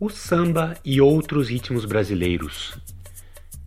O samba e outros ritmos brasileiros.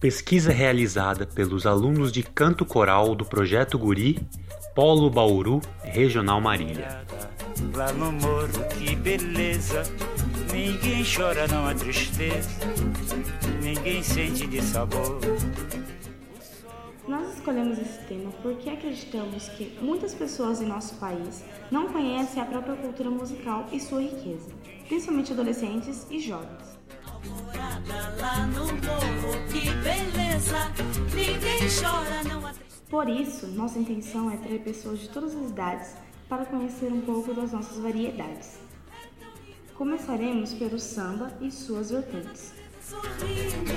Pesquisa realizada pelos alunos de canto coral do Projeto Guri, Polo Bauru, Regional Marília. Lá no morro, que beleza. Ninguém chora, não há tristeza. Ninguém sente de sabor. Escolhemos esse tema porque acreditamos que muitas pessoas em nosso país não conhecem a própria cultura musical e sua riqueza, principalmente adolescentes e jovens. Por isso, nossa intenção é trazer pessoas de todas as idades para conhecer um pouco das nossas variedades. Começaremos pelo samba e suas vertentes. Sorrindo.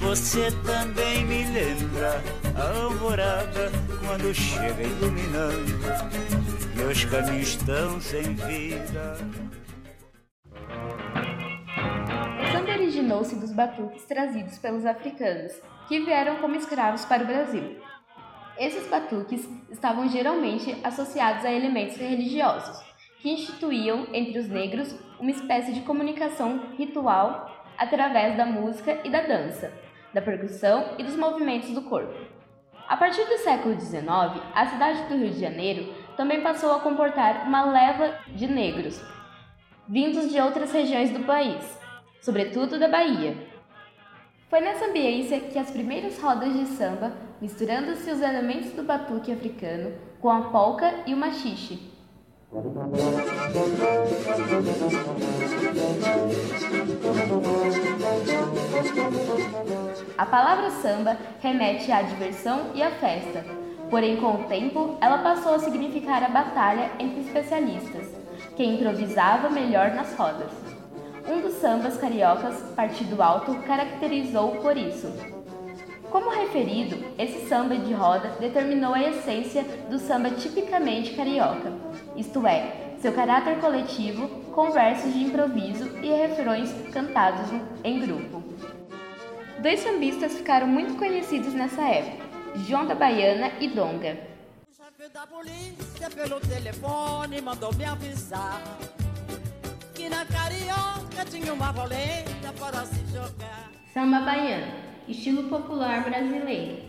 Você também me lembra a alvorada quando chega iluminando meus caminhos estão sem vida. O samba originou-se dos batuques trazidos pelos africanos, que vieram como escravos para o Brasil. Esses batuques estavam geralmente associados a elementos religiosos, que instituíam entre os negros uma espécie de comunicação ritual através da música e da dança da percussão e dos movimentos do corpo. A partir do século XIX, a cidade do Rio de Janeiro também passou a comportar uma leva de negros, vindos de outras regiões do país, sobretudo da Bahia. Foi nessa ambiência que as primeiras rodas de samba, misturando-se os elementos do batuque africano com a polca e o machixe, a palavra samba remete à diversão e à festa, porém, com o tempo, ela passou a significar a batalha entre especialistas, quem improvisava melhor nas rodas. Um dos sambas cariocas, Partido Alto, caracterizou por isso. Como referido, esse samba de roda determinou a essência do samba tipicamente carioca, isto é, seu caráter coletivo, com versos de improviso e refrões cantados em grupo. Dois sambistas ficaram muito conhecidos nessa época, João da Baiana e Donga. da polícia pelo telefone mandou me avisar que na carioca tinha uma para se jogar. Samba baiano estilo popular brasileiro.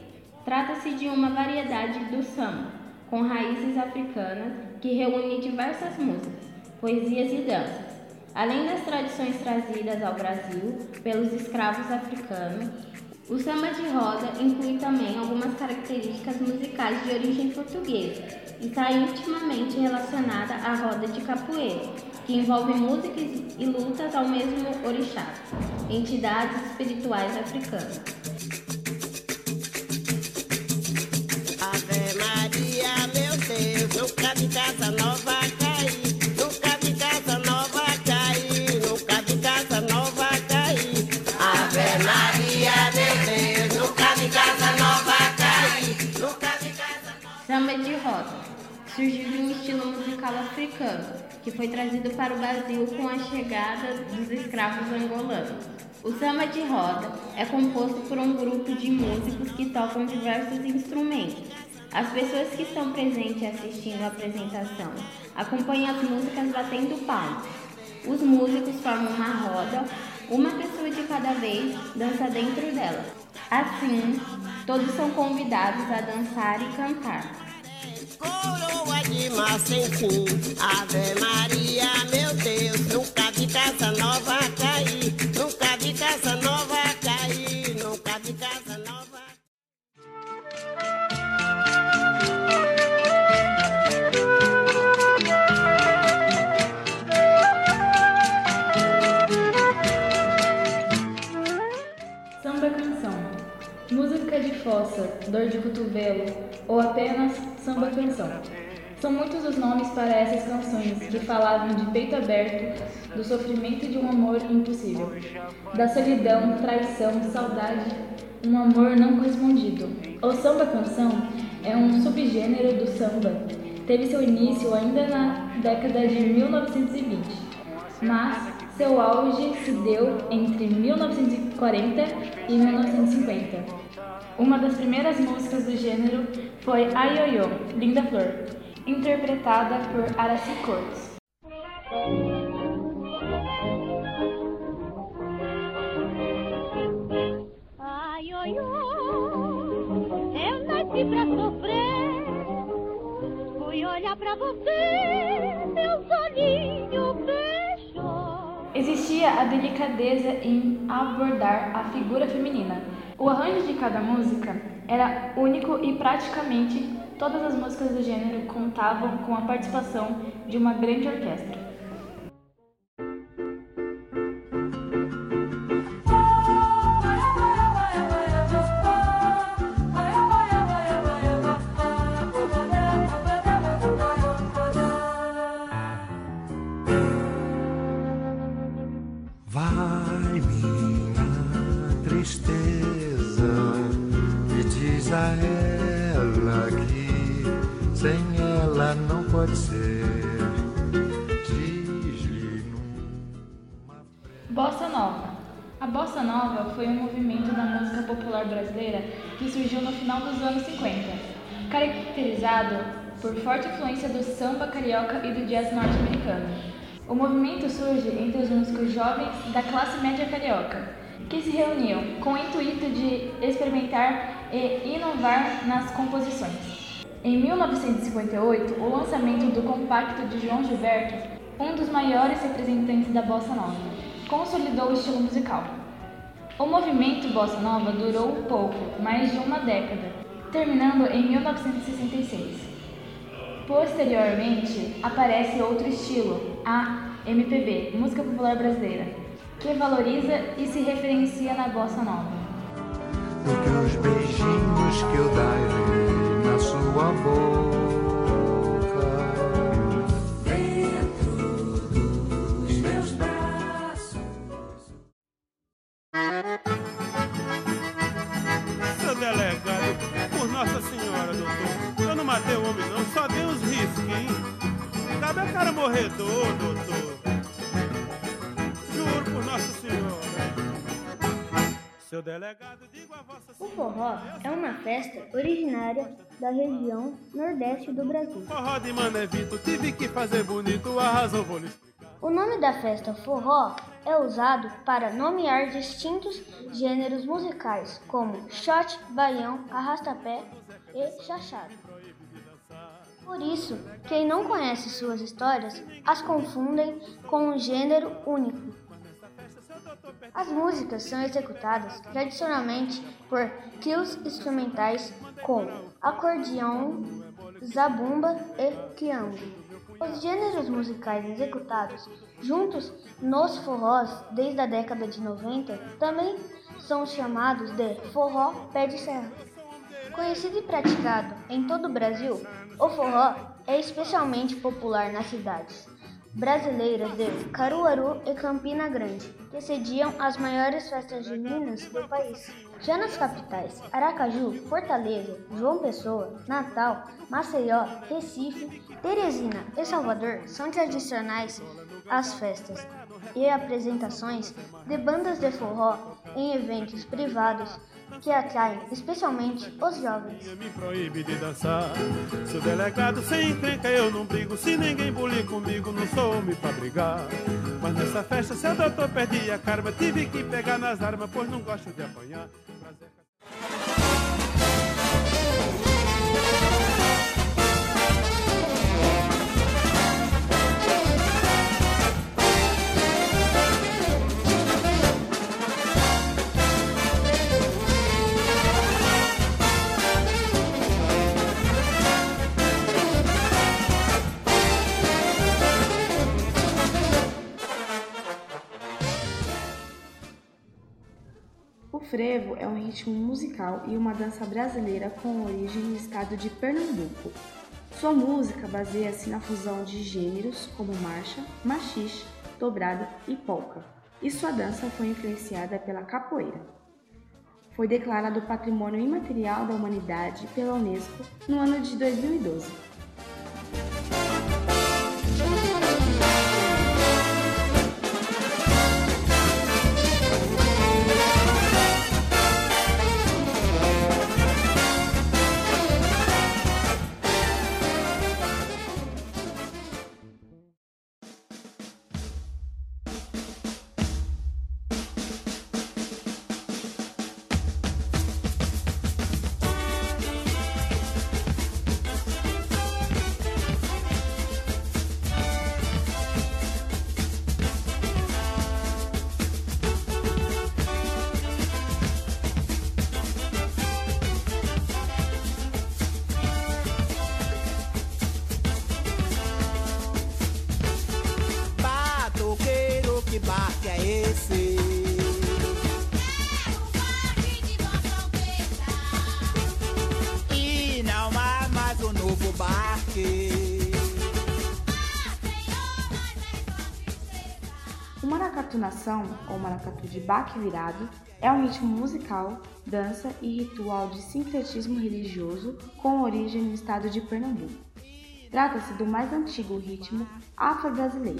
Trata-se de uma variedade do samba, com raízes africanas, que reúne diversas músicas, poesias e danças. Além das tradições trazidas ao Brasil pelos escravos africanos, o samba de roda inclui também algumas características musicais de origem portuguesa e está intimamente relacionada à roda de capoeira, que envolve músicas e lutas ao mesmo orixá, entidades espirituais africanas. Ave Maria, meu Deus, nunca vi casa nova cair, nunca vi casa nova cair, nunca vi casa nova cair. Ave Maria, meu Deus, nunca vi casa nova cair, nunca vi casa nova. Samba de roda surgiu de um estilo musical africano que foi trazido para o Brasil com a chegada dos escravos angolanos. O samba de roda é composto por um grupo de músicos que tocam diversos instrumentos. As pessoas que estão presentes assistindo a apresentação acompanham as músicas batendo palmas. Os músicos formam uma roda, uma pessoa de cada vez dança dentro dela. Assim, todos são convidados a dançar e cantar coroa de mar sem fim. Ave Maria, meu Deus, nunca vi casa nova cair, nunca vi casa nova cair, nunca vi casa nova. Samba canção, música de fossa, dor de cotovelo, ou apenas samba canção. São muitos os nomes para essas canções que falavam de peito aberto, do sofrimento de um amor impossível, da solidão, traição, saudade, um amor não correspondido. O samba canção é um subgênero do samba. Teve seu início ainda na década de 1920, mas seu auge se deu entre 1940 e 1950. Uma das primeiras músicas do gênero foi Ai Linda Flor, interpretada por Araci Cortes. Eu nasci pra sofrer. Fui olhar pra você, meu soninho fechou. Existia a delicadeza em abordar a figura feminina. O arranjo de cada música era único e praticamente todas as músicas do gênero contavam com a participação de uma grande orquestra. Bossa Nova. A bossa nova foi um movimento da música popular brasileira que surgiu no final dos anos 50, caracterizado por forte influência do samba carioca e do jazz norte-americano. O movimento surge entre os músicos jovens da classe média carioca, que se reuniam com o intuito de experimentar e inovar nas composições. Em 1958, o lançamento do compacto de João Gilberto, um dos maiores representantes da bossa nova, consolidou o estilo musical. O movimento bossa nova durou pouco, mais de uma década, terminando em 1966. Posteriormente, aparece outro estilo, a MPB, música popular brasileira, que valoriza e se referencia na bossa nova. do que os beijinhos que eu na sua boca. O forró é uma festa originária da região nordeste do Brasil. Forró de Manevito, tive que fazer bonito, a razão vou lhe explicar. O nome da festa forró é usado para nomear distintos gêneros musicais, como shot, baião, arrastapé e chachado. Por isso, quem não conhece suas histórias as confundem com um gênero único. As músicas são executadas tradicionalmente por trios instrumentais como acordeão, zabumba e triângulo. Os gêneros musicais executados juntos nos forrós desde a década de 90 também são chamados de forró pé de serra. Conhecido e praticado em todo o Brasil, o forró é especialmente popular nas cidades brasileiras de Caruaru e Campina Grande, que sediam as maiores festas juninas do país. Já nas capitais Aracaju, Fortaleza, João Pessoa, Natal, Maceió, Recife, Teresina e Salvador são tradicionais as festas e apresentações de bandas de forró em eventos privados que atraem especialmente os jovens. Me proíbe de dançar. Seu delegado, sem encrenca eu não brigo. Se ninguém bulir comigo, não sou homem pra brigar. Mas nessa festa, seu doutor perdi a karma. Tive que pegar nas armas, pois não gosto de apanhar. O frevo é um ritmo musical e uma dança brasileira com origem no estado de Pernambuco. Sua música baseia-se na fusão de gêneros como marcha, machixe, dobrada e polca, e sua dança foi influenciada pela capoeira. Foi declarado Patrimônio Imaterial da Humanidade pela Unesco no ano de 2012. Maracatunação, ou maracatu de baque virado, é um ritmo musical, dança e ritual de sincretismo religioso com origem no estado de Pernambuco. Trata-se do mais antigo ritmo afro-brasileiro.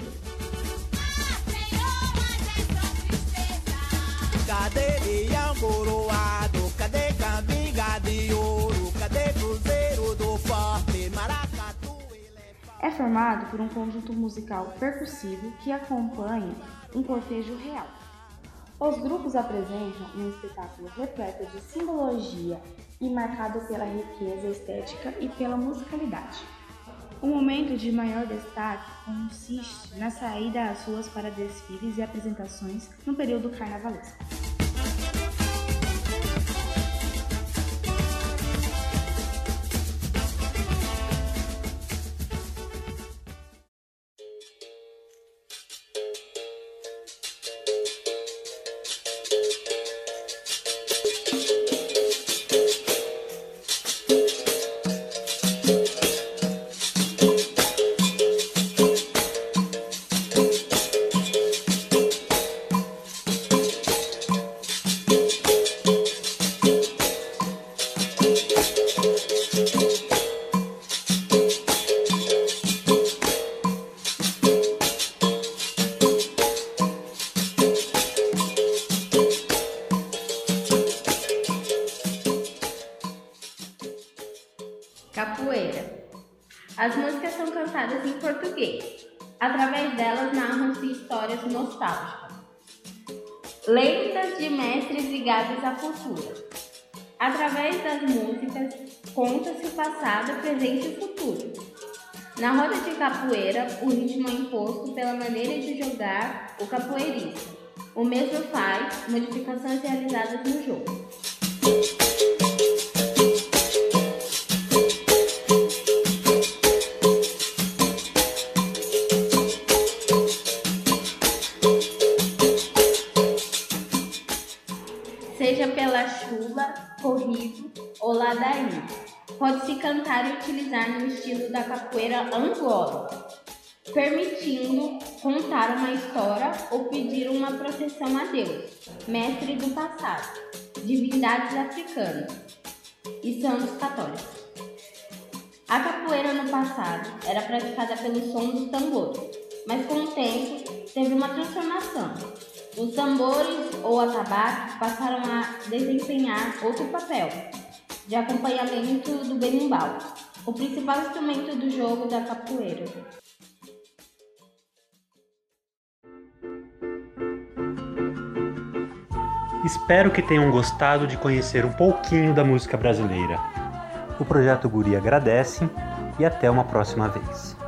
Maracatu É formado por um conjunto musical percussivo que acompanha um cortejo real. Os grupos apresentam um espetáculo repleto de simbologia e marcado pela riqueza estética e pela musicalidade. O momento de maior destaque consiste na saída às ruas para desfiles e apresentações no período carnavalesco. Em português. Através delas narram-se histórias nostálgicas. Lendas de mestres ligados à cultura. Através das músicas, conta-se o passado, presente e futuro. Na roda de capoeira, o ritmo é imposto pela maneira de jogar o capoeirista. O mesmo faz modificações realizadas no jogo. Pode-se cantar e utilizar no estilo da capoeira angola, permitindo contar uma história ou pedir uma proteção a Deus, mestre do passado, divindades africanas e santos católicos. A capoeira no passado era praticada pelo som dos tambores, mas com o tempo teve uma transformação. Os tambores ou atabaques passaram a desempenhar outro papel, de acompanhamento do berimbau, o principal instrumento do jogo da capoeira. Espero que tenham gostado de conhecer um pouquinho da música brasileira. O Projeto Guri agradece e até uma próxima vez.